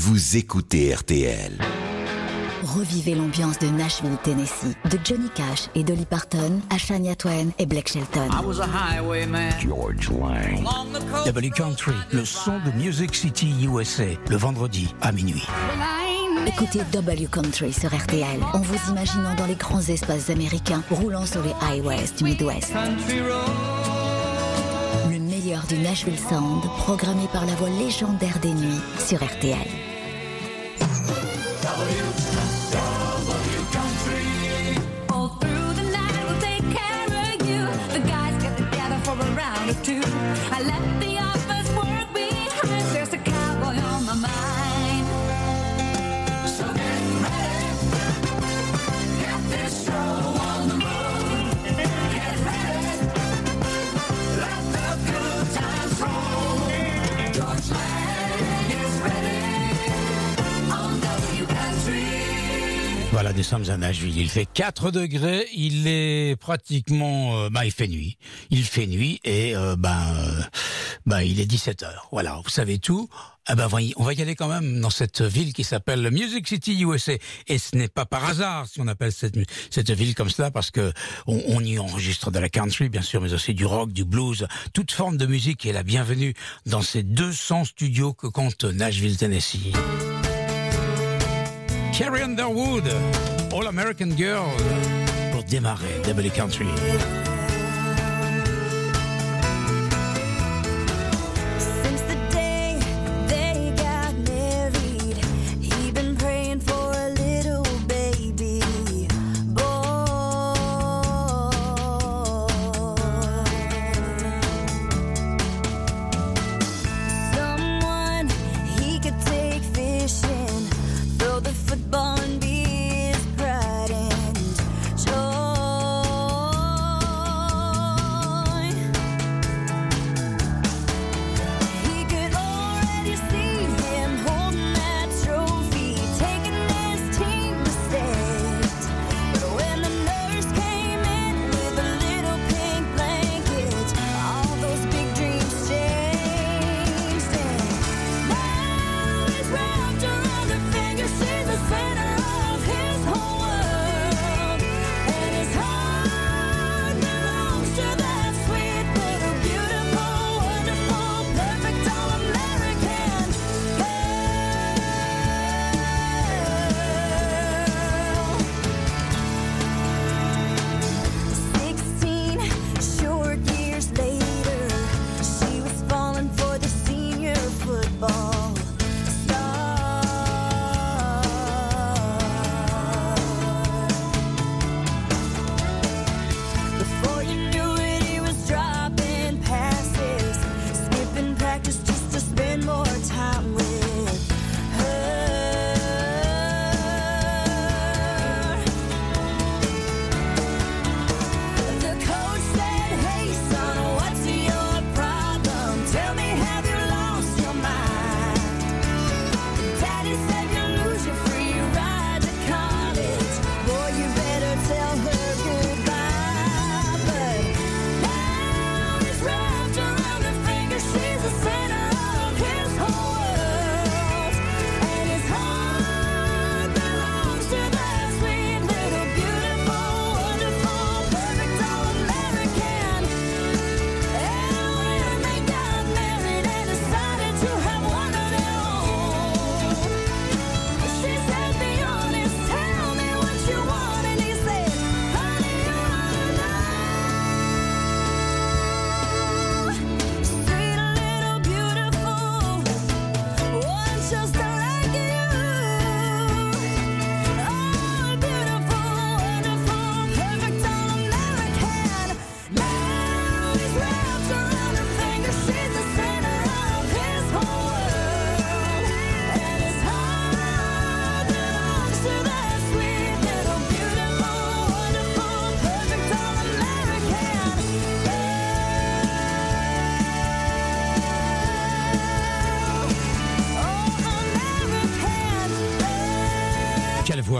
vous écoutez RTL. Revivez l'ambiance de Nashville, Tennessee, de Johnny Cash et Dolly Parton à Shania Twain et Blake Shelton. George Lang. W Country, le son de Music City USA, le vendredi à minuit. Écoutez W Country sur RTL en vous imaginant dans les grands espaces américains roulant sur les highways du Midwest. Le meilleur du Nashville Sound, programmé par la voix légendaire des nuits sur RTL. Round or two. I left nous sommes à Nashville. Il fait 4 degrés. Il est pratiquement, euh, bah, il fait nuit. Il fait nuit et euh, ben, euh, ben, il est 17 heures. Voilà, vous savez tout. Ah ben, on va y- aller quand même dans cette ville qui s'appelle Music City USA. Et ce n'est pas par hasard si on appelle cette, cette ville comme cela parce que on, on y enregistre de la country, bien sûr, mais aussi du rock, du blues, toute forme de musique est la bienvenue dans ces 200 studios que compte Nashville, Tennessee. Carrie Underwood, All American Girl, pour démarrer Double Country.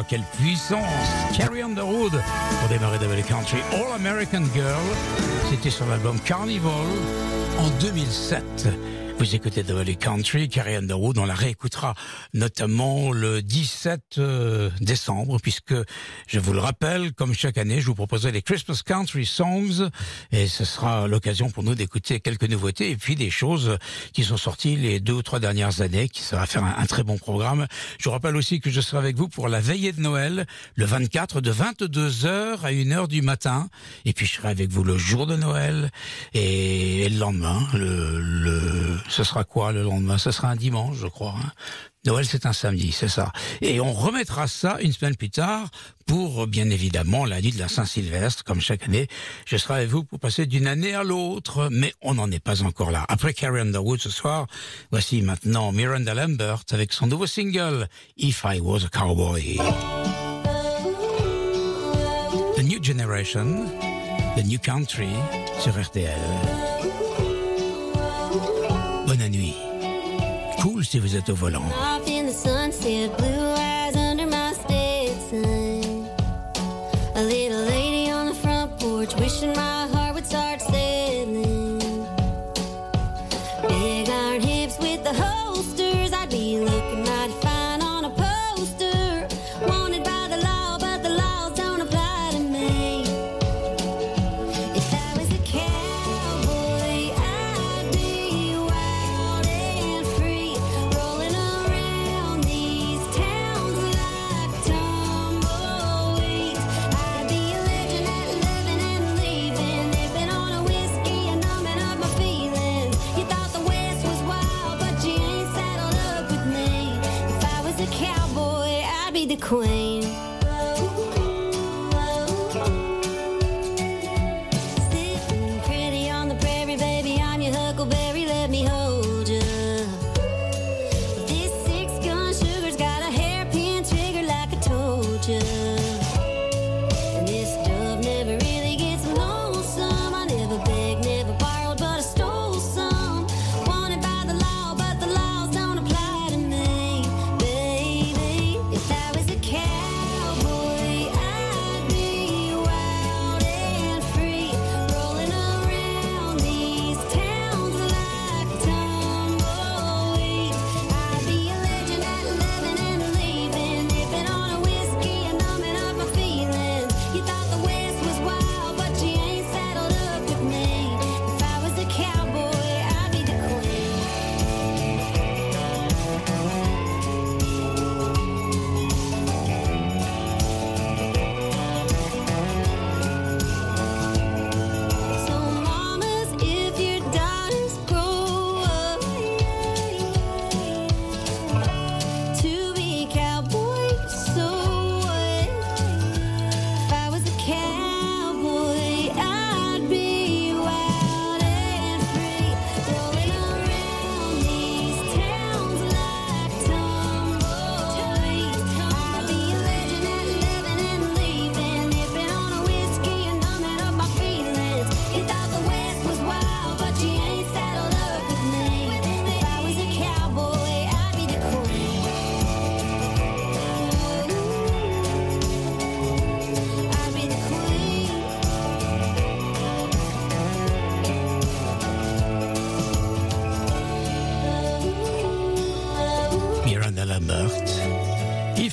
Quelle puissance Carrie Underwood pour démarrer Double Country. All American Girl, c'était sur l'album Carnival en 2007. Vous écoutez The Country, Carrie Underwood, on la réécoutera notamment le 17 euh, décembre, puisque je vous le rappelle, comme chaque année, je vous proposerai les Christmas Country Songs, et ce sera l'occasion pour nous d'écouter quelques nouveautés, et puis des choses qui sont sorties les deux ou trois dernières années, qui va faire un, très bon programme. Je vous rappelle aussi que je serai avec vous pour la veillée de Noël, le 24 de 22h à 1h du matin, et puis je serai avec vous le jour de Noël, et, le lendemain, le, le ce sera quoi le lendemain? Ce sera un dimanche, je crois. Hein Noël, c'est un samedi, c'est ça. Et on remettra ça une semaine plus tard pour, bien évidemment, la nuit de la Saint-Sylvestre, comme chaque année. Je serai avec vous pour passer d'une année à l'autre, mais on n'en est pas encore là. Après Carrie Underwood ce soir, voici maintenant Miranda Lambert avec son nouveau single, If I Was a Cowboy. The New Generation, The New Country sur RTL. Cool si vous êtes au volant.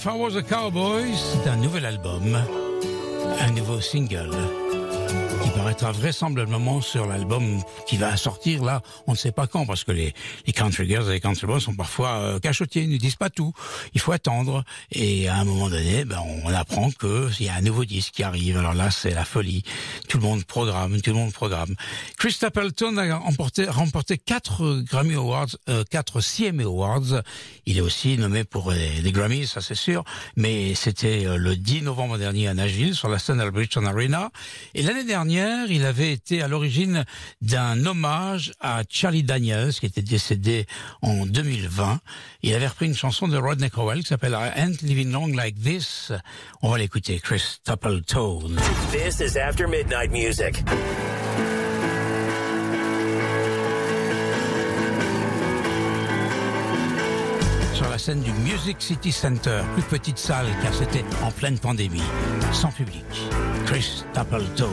I Was a Cowboy, c'est un nouvel album, un nouveau single qui paraîtra vraisemblablement sur l'album qui va sortir là, on ne sait pas quand, parce que les, country girls et les country boys sont parfois euh, cachotiers, ils ne disent pas tout. Il faut attendre. Et à un moment donné, ben, on apprend qu'il y a un nouveau disque qui arrive. Alors là, c'est la folie. Tout le monde programme, tout le monde programme. Chris Stapleton a remporté, remporté quatre Grammy Awards, euh, quatre CMA Awards. Il est aussi nommé pour les, les Grammys, ça c'est sûr. Mais c'était euh, le 10 novembre dernier à Nashville, sur la scène Albritton Arena. Et dernière, il avait été à l'origine d'un hommage à Charlie Daniels, qui était décédé en 2020. Il avait repris une chanson de Rodney Crowell qui s'appelle I Ain't Living Long Like This. On va l'écouter, Chris Stapleton. This is After Midnight Music. Sur la scène du Music City Center, plus petite salle car c'était en pleine pandémie, sans public. Chris Stapleton.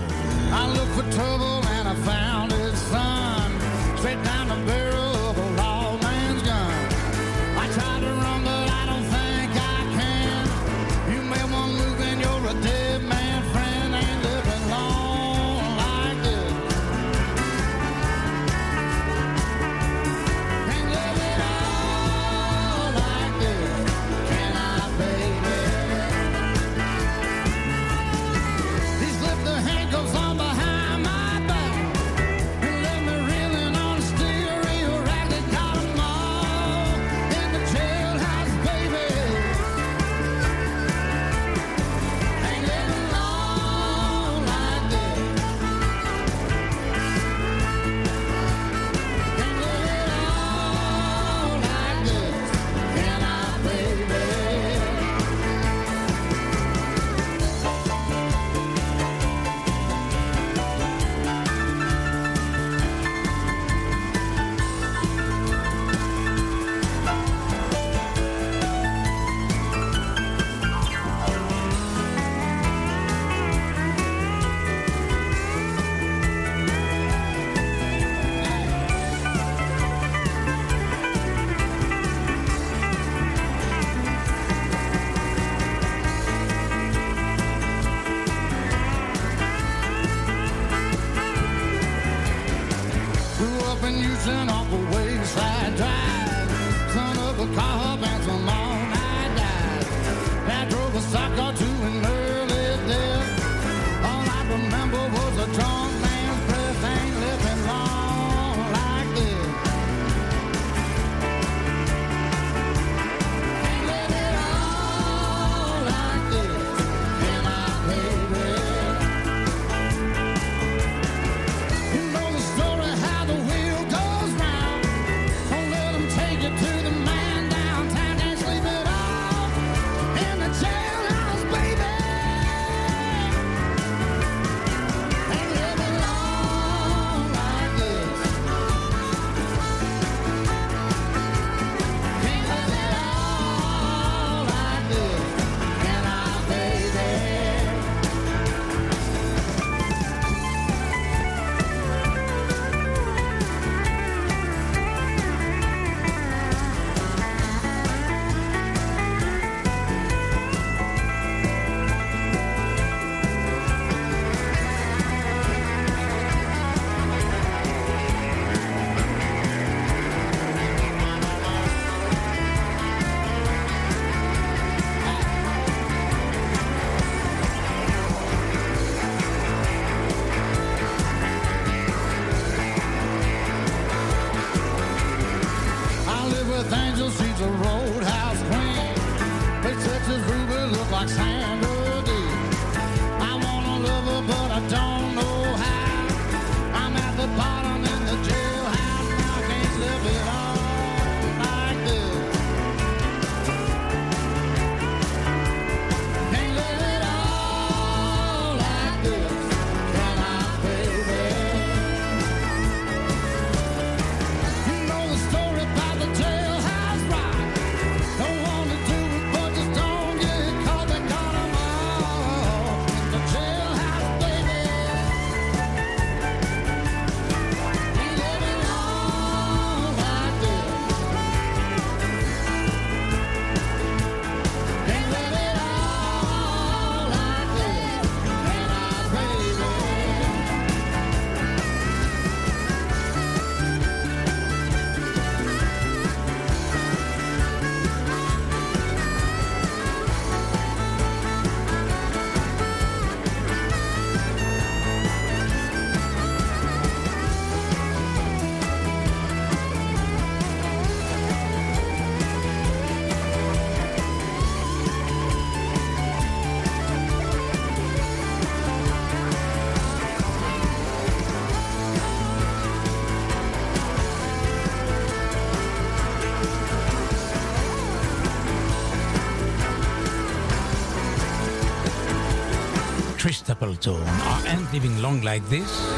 I Ain't Living Long Like This.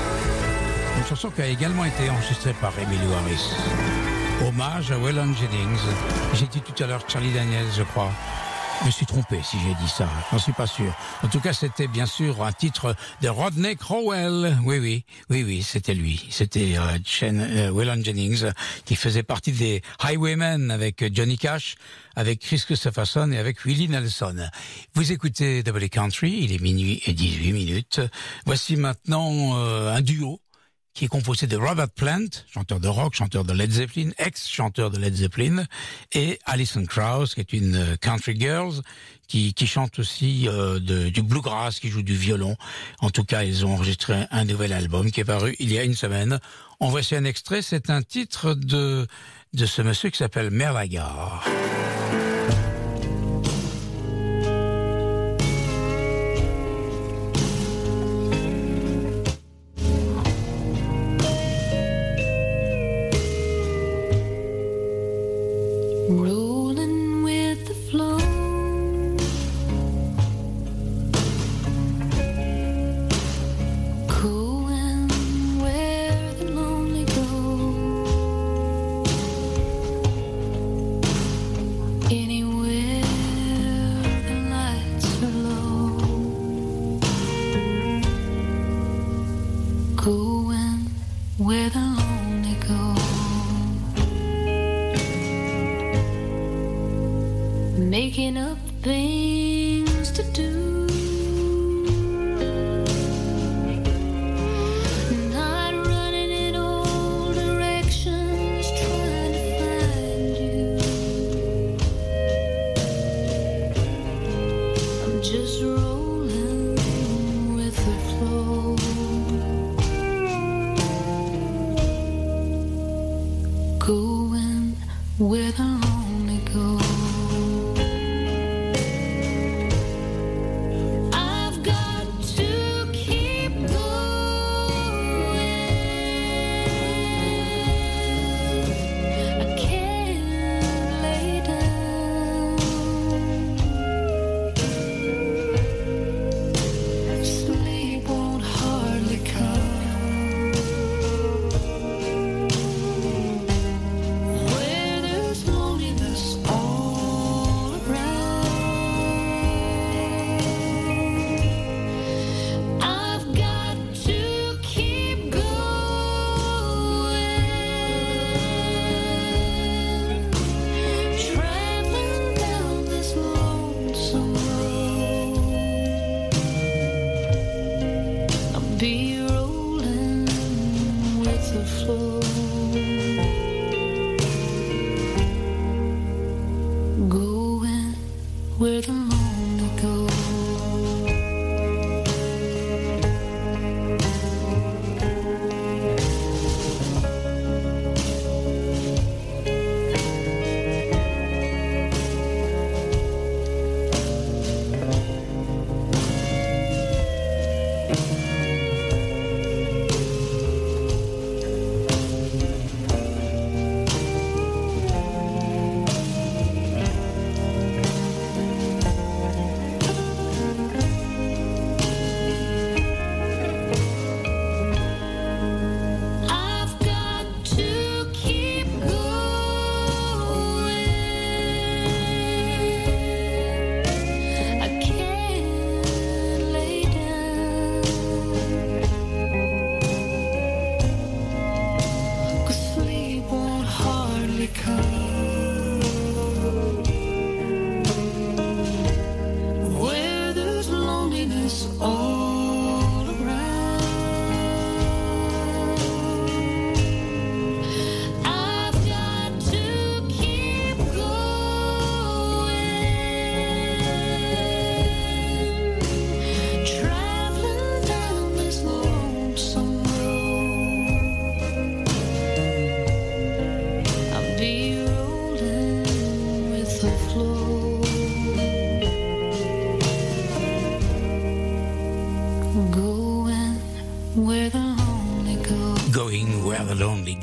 Une chanson qui a également été enregistrée par Emily Harris. Hommage à Waylon Jennings. J'ai dit tout à l'heure Charlie Daniels, je crois. Je me suis trompé si j'ai dit ça, j'en suis pas sûr. En tout cas, c'était bien sûr un titre de Rodney Crowell. Oui, oui, oui, oui, c'était lui. C'était euh, euh, Waylon Jennings qui faisait partie des Highwaymen avec Johnny Cash, avec Chris Christopherson et avec Willie Nelson. Vous écoutez Double Country, il est minuit et 18 minutes. Voici maintenant euh, un duo qui est composé de Robert Plant, chanteur de rock, chanteur de Led Zeppelin, ex-chanteur de Led Zeppelin, et Alison Krauss, qui est une euh, country girl, qui, qui chante aussi euh, du bluegrass, qui joue du violon. En tout cas, ils ont enregistré un nouvel album qui est paru il y a une semaine. En voici un extrait, c'est un titre de, de ce monsieur qui s'appelle Merlagar.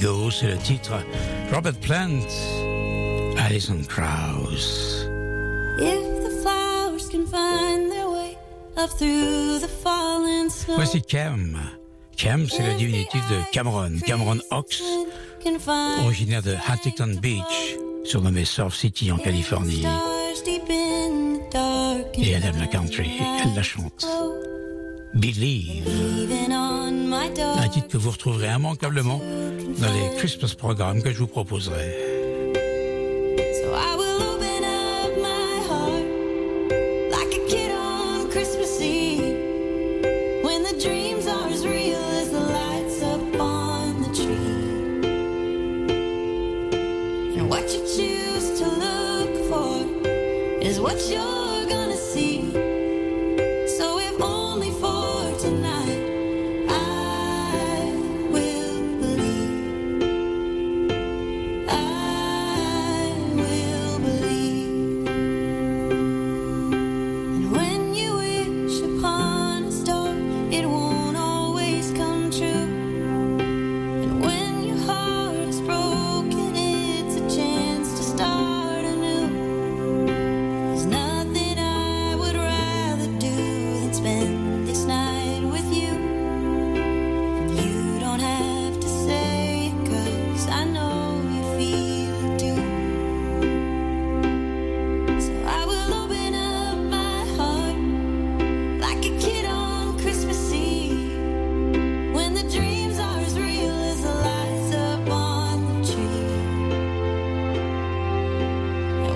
C'est le titre. Robert Plant, Alison Krauss. If the flowers can find their way up through the fallen snow. Voici Cam. Cam, c'est le diminutif de Cameron, Cameron Ox, originaire de Huntington Beach, surnommé Surf City en Californie. Et elle aime la country, elle la chante. Oh, Believe. Un titre que vous retrouverez immanquablement dans les Christmas programmes que je vous proposerai.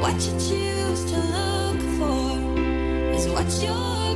What you choose to look for is what you're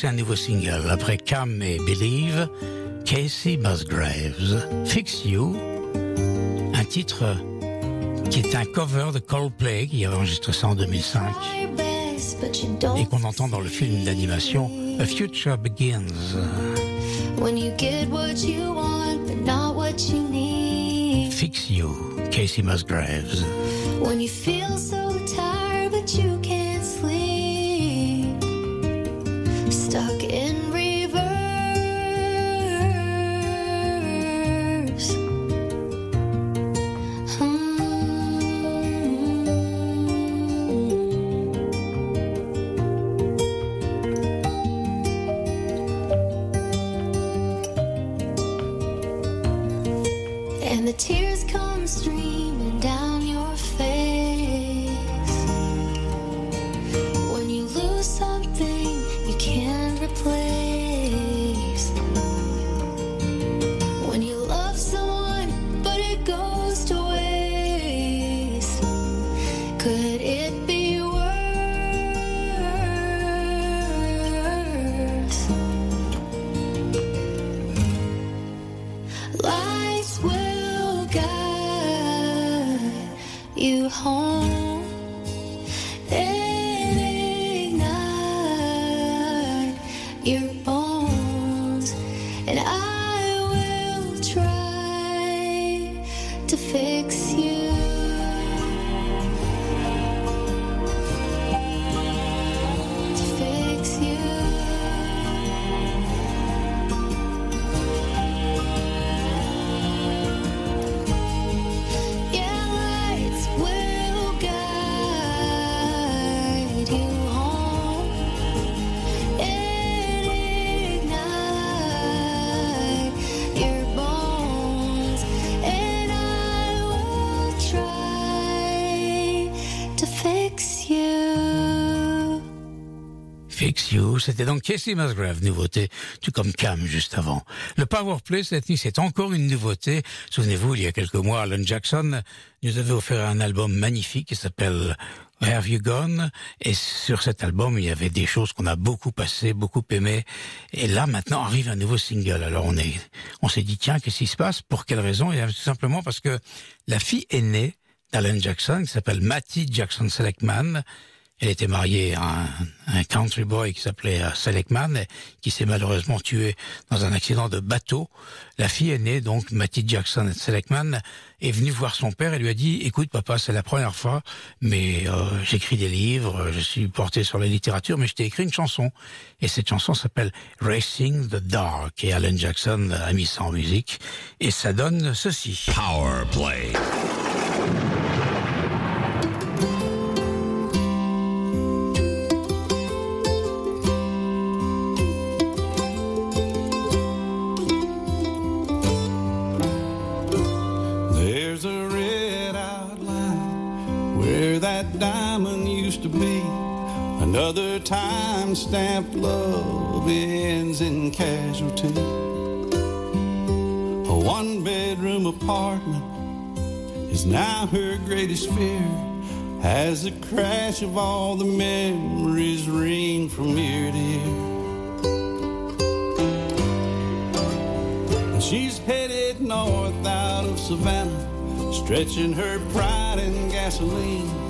voici un nouveau single. Après Come et Believe, Casey Musgraves, Fix You, un titre qui est un cover de Coldplay qui avait enregistré ça en 2005 et qu'on entend dans le film d'animation A Future Begins. Fix You, Casey Musgraves. C'était donc Casey Musgrave, nouveauté, tout comme Cam juste avant. Le Power Play cette nuit, c'est encore une nouveauté. Souvenez-vous, il y a quelques mois, Alan Jackson nous avait offert un album magnifique qui s'appelle Where Have You Gone? Et sur cet album, il y avait des choses qu'on a beaucoup passées, beaucoup aimées. Et là, maintenant, arrive un nouveau single. Alors on est, on s'est dit, tiens, qu'est-ce qui se passe? Pour quelle raison? Et tout simplement parce que la fille aînée d'Alan Jackson, qui s'appelle Matty Jackson Selectman, elle était mariée à un, un country boy qui s'appelait euh, Selectman, et qui s'est malheureusement tué dans un accident de bateau. La fille aînée, donc Matty Jackson Selectman, est venue voir son père et lui a dit "Écoute, papa, c'est la première fois, mais euh, j'écris des livres, je suis porté sur la littérature, mais je t'ai écrit une chanson." Et cette chanson s'appelle "Racing the Dark." Et Alan Jackson a mis ça en musique, et ça donne ceci. Power Play. Another time stamped love ends in casualty. A one bedroom apartment is now her greatest fear as the crash of all the memories ring from ear to ear. And She's headed north out of Savannah, stretching her pride in gasoline.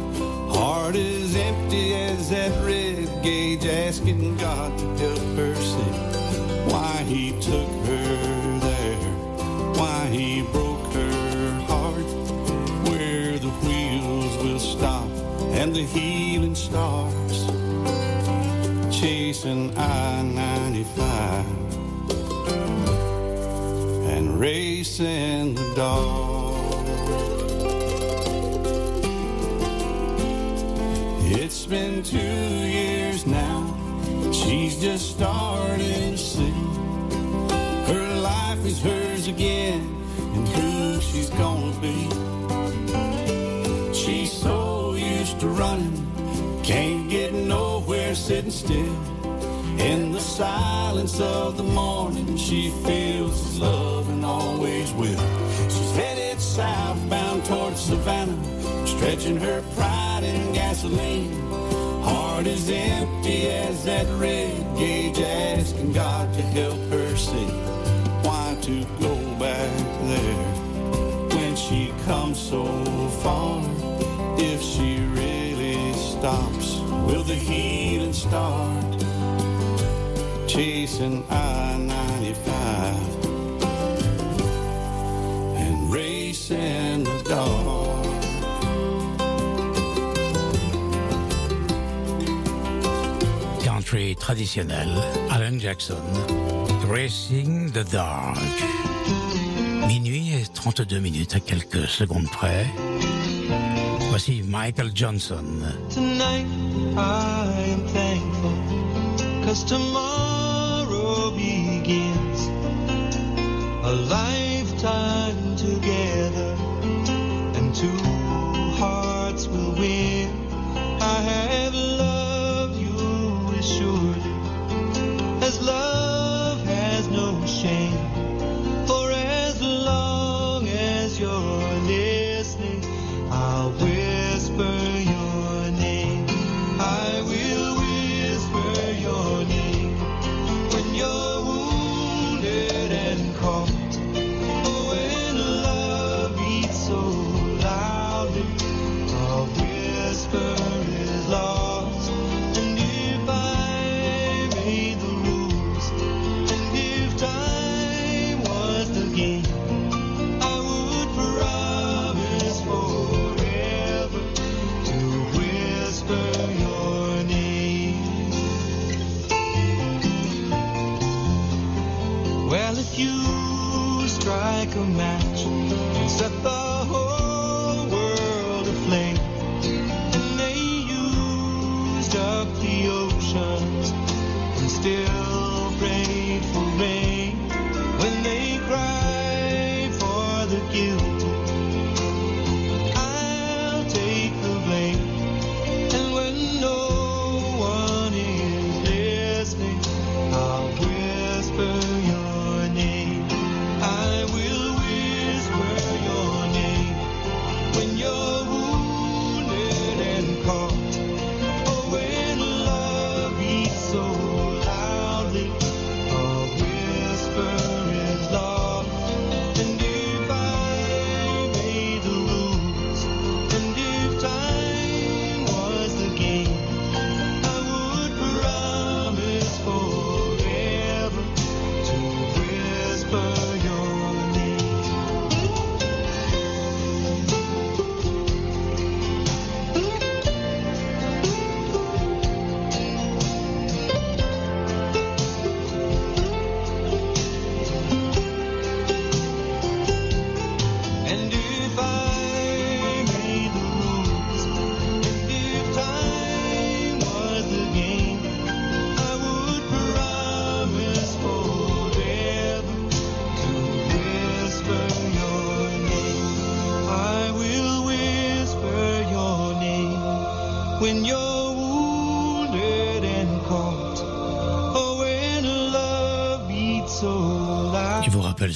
Heart is empty as that red gauge, asking God to help her see why He took her there, why He broke her heart, where the wheels will stop and the healing starts, chasing I 95 and race in the dark. Been two years now. She's just starting to see her life is hers again and who she's gonna be. She's so used to running, can't get nowhere sitting still. In the silence of the morning, she feels his love and always will. She's headed southbound towards Savannah, stretching her pride in gasoline. Heart is empty as that red gauge, asking God to help her see why to go back there when she comes so far. If she really stops, will the healing start? chasing I 95 and racing the dark. Country traditionnel, Alan Jackson, Racing the Dark. Minuit et 32 minutes à quelques secondes près. Voici Michael Johnson. Tonight I am thankful Cause tomorrow begins A lifetime together And two hearts will win I have loved you as surely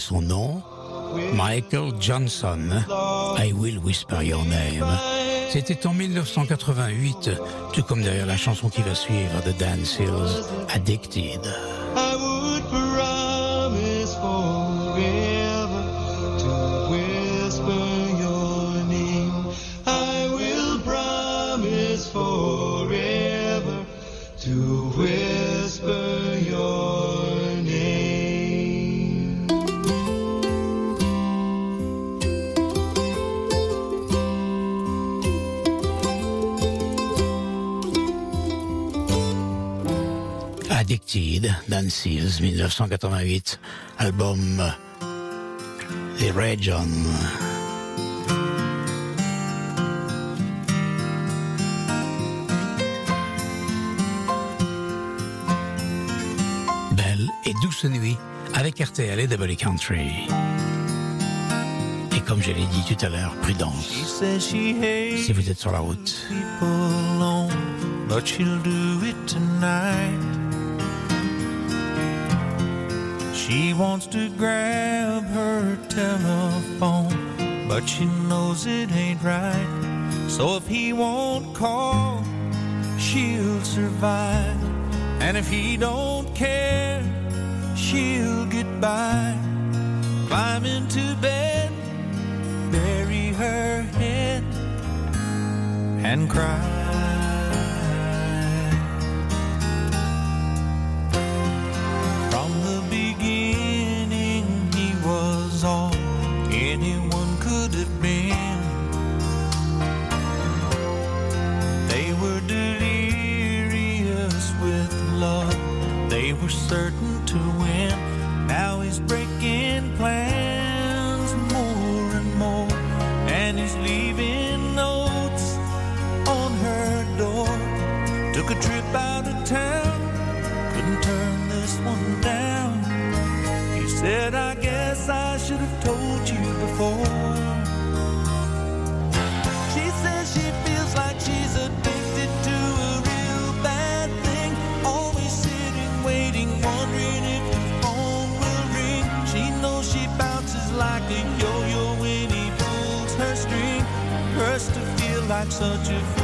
son nom, Michael Johnson, I Will Whisper Your Name. C'était en 1988, tout comme derrière la chanson qui va suivre The Dan Seals, Addicted. Addicted, Dan Seals, 1988, album The Region. Belle et douce nuit avec RTL et Double Country. Et comme je l'ai dit tout à l'heure, prudence. Si vous êtes sur la route. but she'll do it tonight. She wants to grab her telephone, but she knows it ain't right. So if he won't call, she'll survive. And if he don't care, she'll get by. Climb into bed, bury her head, and cry. such a fool.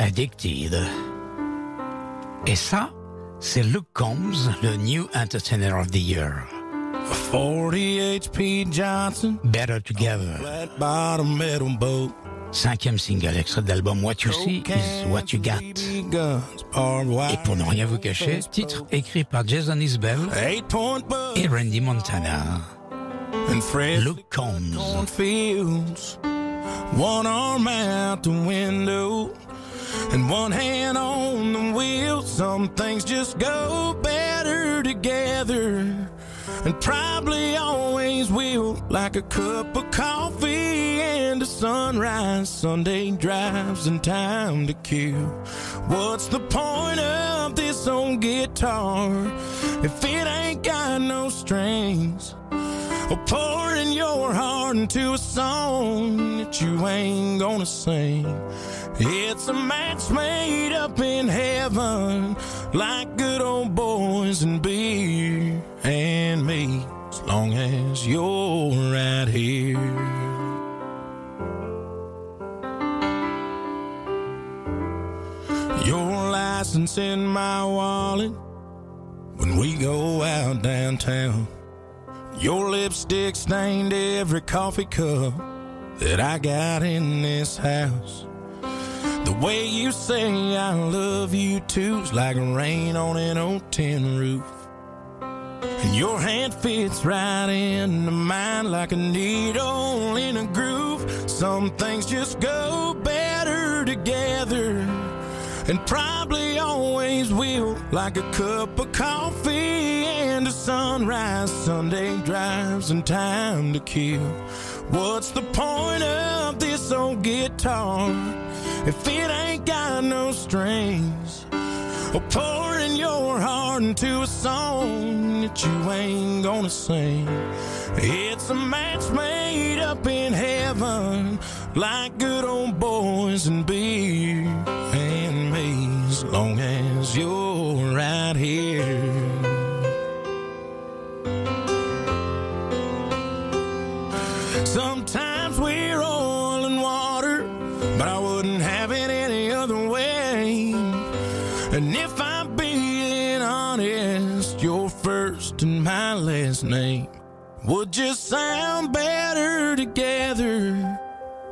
Addicted. Et ça, c'est Luke Combs, le New Entertainer of the Year. 48P Johnson. Better Together. Cinquième single extrait de l'album What You See Is What You Got. Et pour ne rien vous cacher, titre écrit par Jason Isbell et Randy Montana. Luke Combs. One arm out the window. And one hand on the wheel. Some things just go better together and probably always will. Like a cup of coffee and a sunrise, Sunday drives and time to kill. What's the point of this old guitar if it ain't got no strings? Or pouring your heart into a song that you ain't gonna sing. It's a match made up in heaven, like good old boys and beer and me, as long as you're right here. Your license in my wallet when we go out downtown. Your lipstick stained every coffee cup that I got in this house. The way you say I love you too's like rain on an old tin roof. And your hand fits right into mine like a needle in a groove. Some things just go better together and probably always will. Like a cup of coffee and a sunrise, Sunday drives and time to kill. What's the point of this old guitar if it ain't got no strings? Or pouring your heart into a song that you ain't gonna sing. It's a match made up in heaven, like good old boys and beer long as you're right here. Sometimes we're oil and water, but I wouldn't have it any other way. And if I'm being honest, your first and my last name would just sound better together.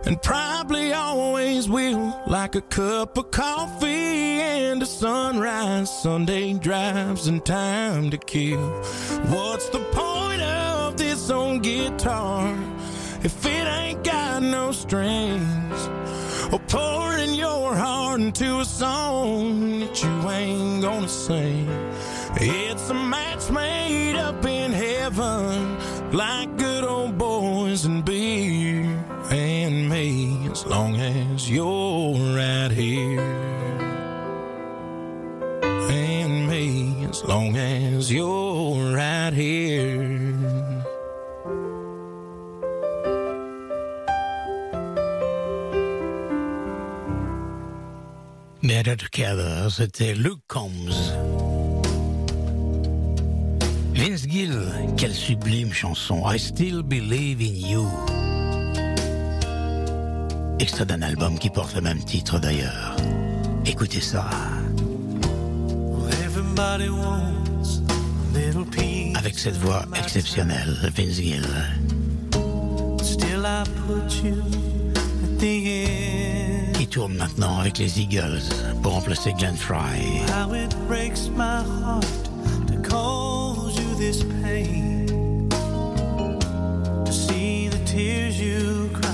And probably always will, like a cup of coffee and a sunrise, Sunday drives and time to kill. What's the point of this old guitar if it ain't got no strings? Or pouring your heart into a song that you ain't gonna sing. It's a match made up in heaven, like good old boys and beer as long as you're right here. And me, as long as you're right here. Better Together, c'était Luke Combs. Vince Gill, quelle sublime chanson. I Still Believe in You. Extrait d'un album qui porte le même titre d'ailleurs. Écoutez ça. Avec cette voix exceptionnelle, Vince Gill. Still, I put you at the end. Qui tourne maintenant avec les Eagles pour remplacer Glenn Fry. How it breaks my heart to cause you this pain. To see the tears you cry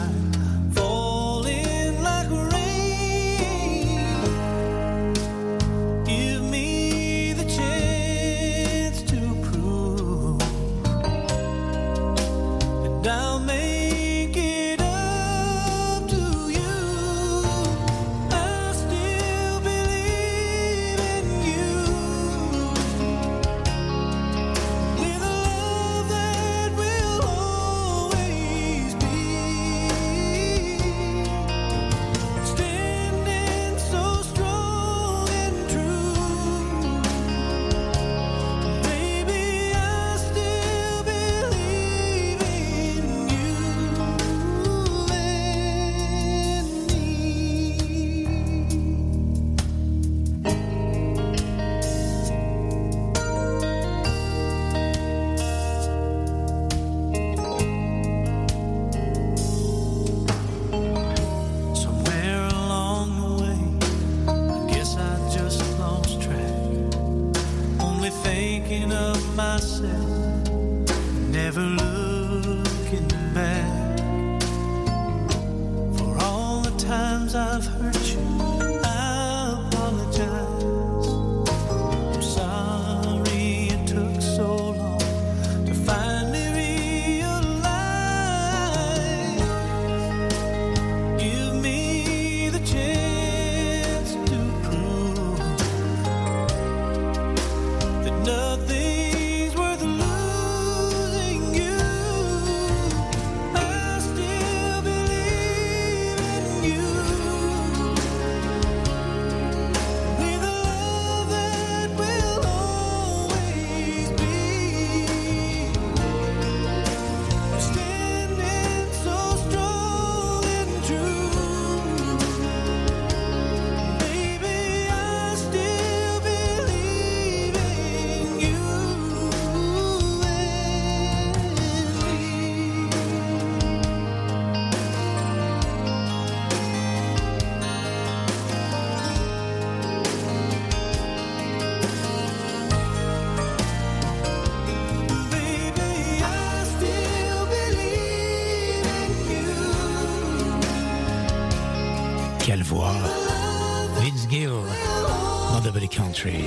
Country.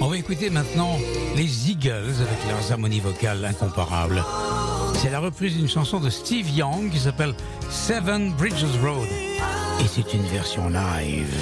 On va écouter maintenant les Eagles avec leurs harmonies vocales incomparables. C'est la reprise d'une chanson de Steve Young qui s'appelle Seven Bridges Road. Et c'est une version live.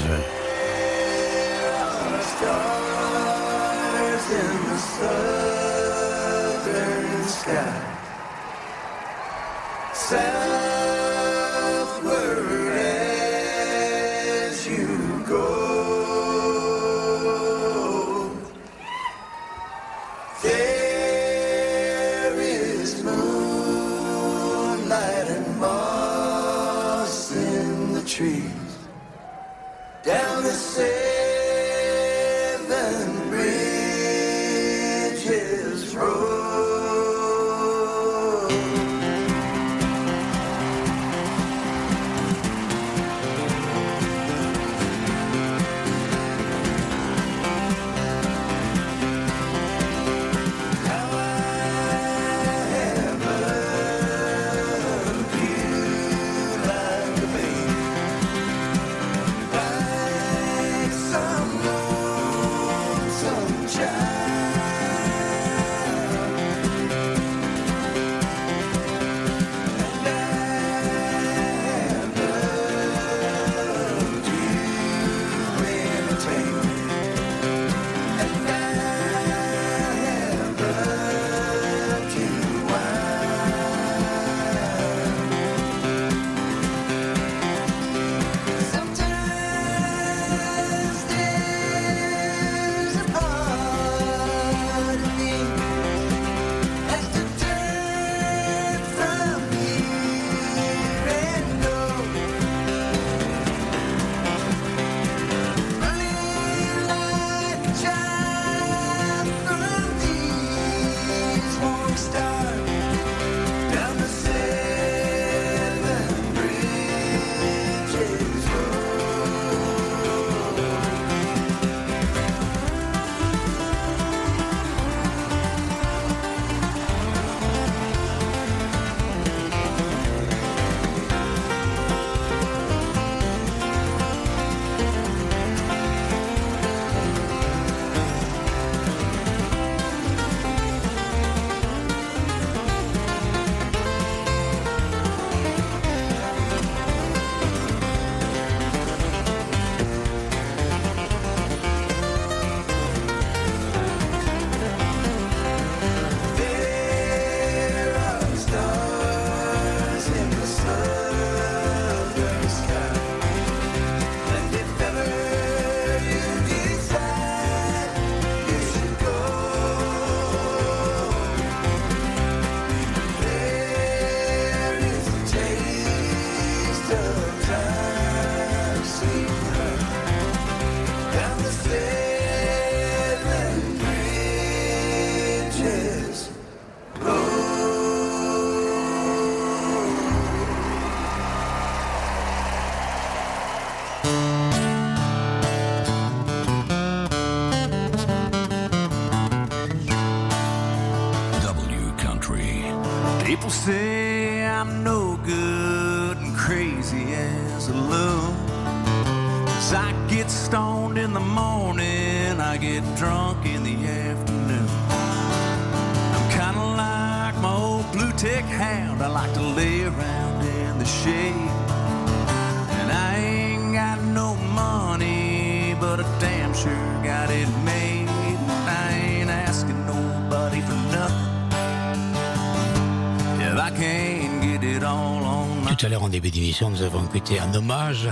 L'heure, en début d'émission, nous avons écouté un hommage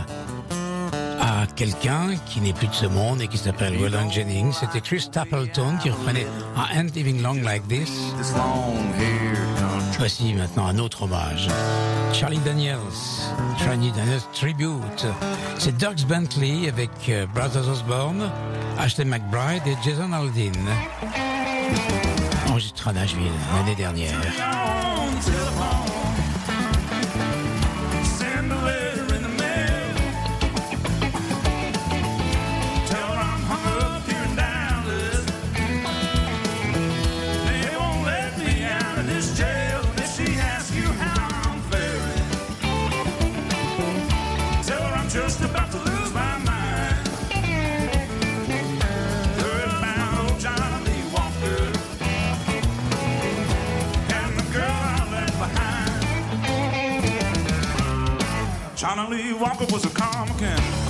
à quelqu'un qui n'est plus de ce monde et qui s'appelle Roland Jennings. C'était Chris Stapleton qui reprenait I Ain't Living Long Like This. Voici maintenant un autre hommage. Charlie Daniels, Charlie Daniels Tribute. C'est Doug Bentley avec euh, Brothers Osborne, Ashley McBride et Jason Aldean. Enregistré à Nashville l'année dernière. Lee Walker was a comic and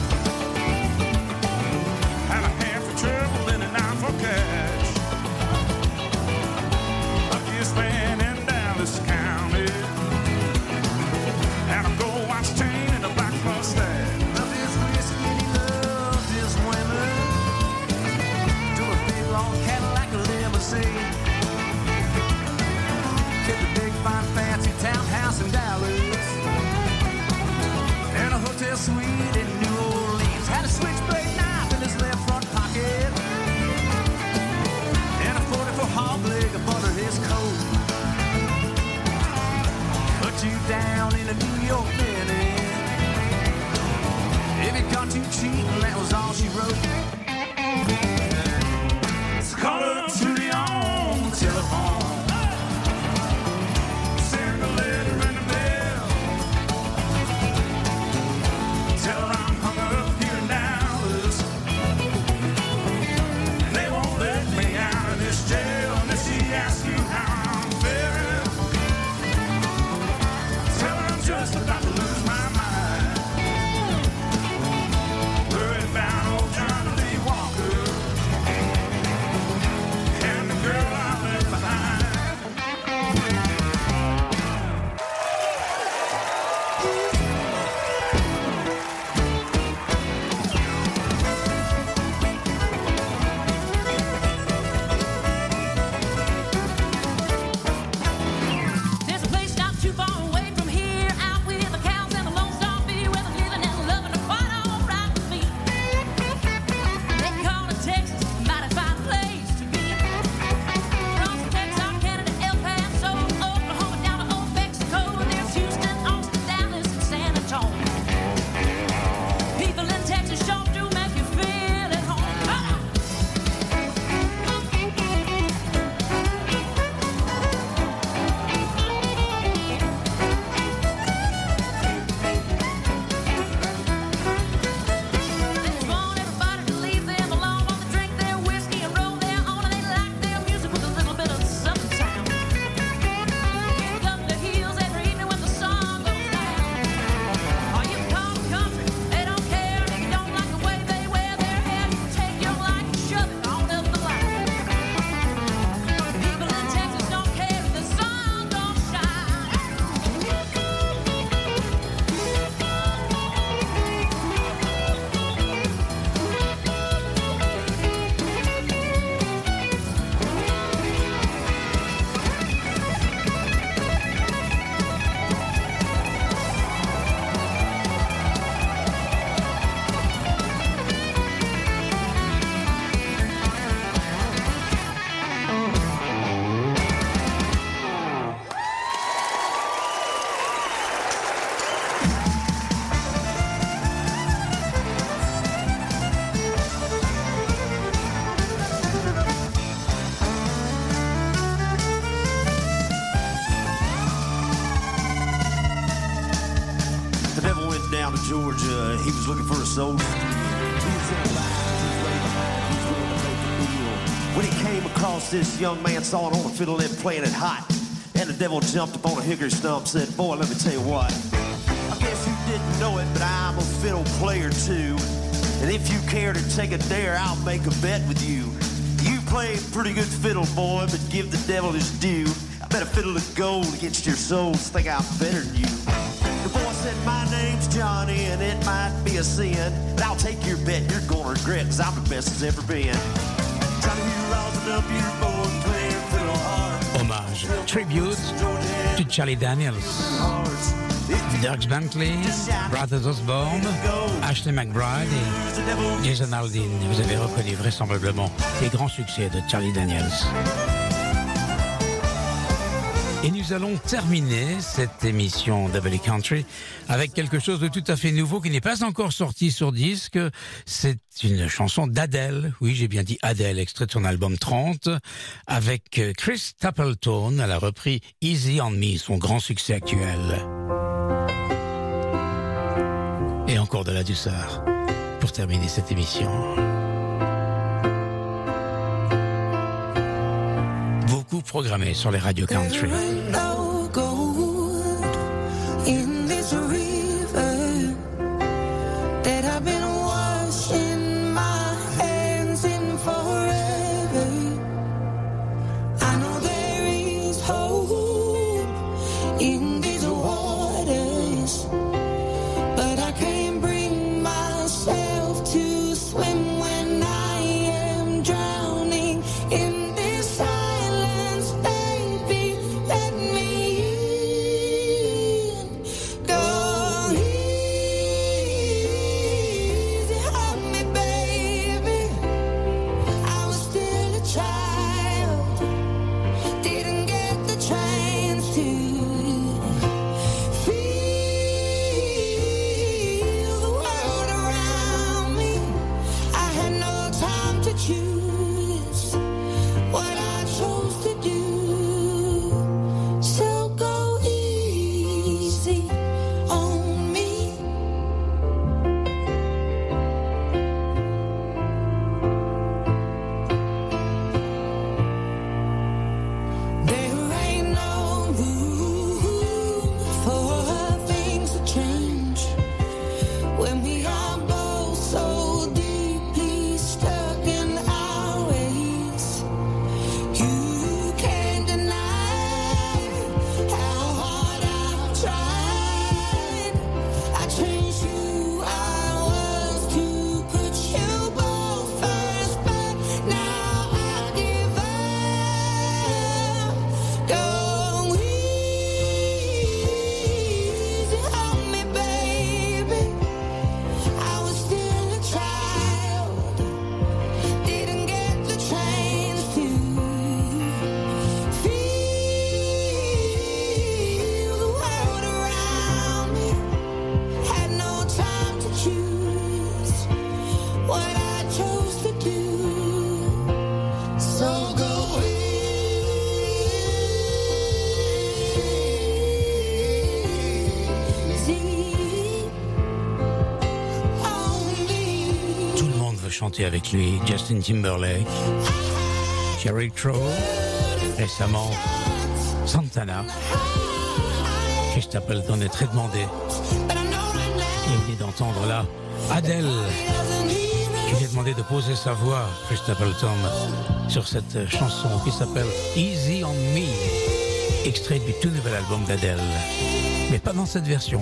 young man sawing on a fiddle and playing it hot, and the devil jumped up on a hickory stump said, Boy, let me tell you what. I guess you didn't know it, but I'm a fiddle player too. And if you care to take a dare, I'll make a bet with you. You play pretty good fiddle, boy, but give the devil his due. I bet a fiddle of gold against your souls think I'm better than you. The boy said, My name's Johnny, and it might be a sin, but I'll take your bet you're gonna regret, cause I'm the best there's ever been. Johnny, you rosin up your bow tribute to Charlie Daniels, Dirks Bentley, Brothers Osborne, Ashley McBride et Jason Aldean. Vous avez reconnu vraisemblablement les grands succès de Charlie Daniels. Et nous allons terminer cette émission Double Country avec quelque chose de tout à fait nouveau qui n'est pas encore sorti sur disque. C'est une chanson d'Adèle. Oui, j'ai bien dit Adèle, extrait de son album 30, avec euh, Chris Stapleton. Elle a repris Easy on Me, son grand succès actuel. Et encore de la douceur pour terminer cette émission. Beaucoup programmé sur les radios country. Avec lui. Justin Timberlake, Jerry Crow, récemment Santana. Chris Stapleton est très demandé. Vous venez d'entendre là Adele qui lui a demandé de poser sa voix, Chris Stapleton, sur cette chanson qui s'appelle Easy on Me, extrait du tout nouvel album d'Adele. Mais pas dans cette version.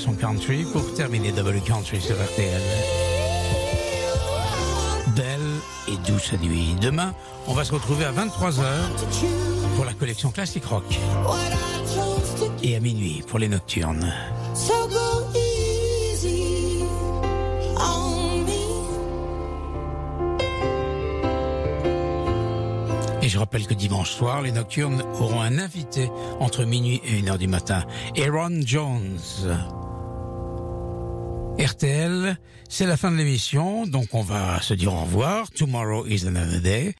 Version country pour terminer Double Country sur RTL. Belle et douce nuit. Demain, on va se retrouver à 23h pour la collection Classic Rock. Et à minuit pour les nocturnes. Et je rappelle que dimanche soir, les nocturnes auront un invité entre minuit et 1h du matin. Aaron Jones. C'est la fin de l'émission, donc on va se dire au revoir. Tomorrow is another day.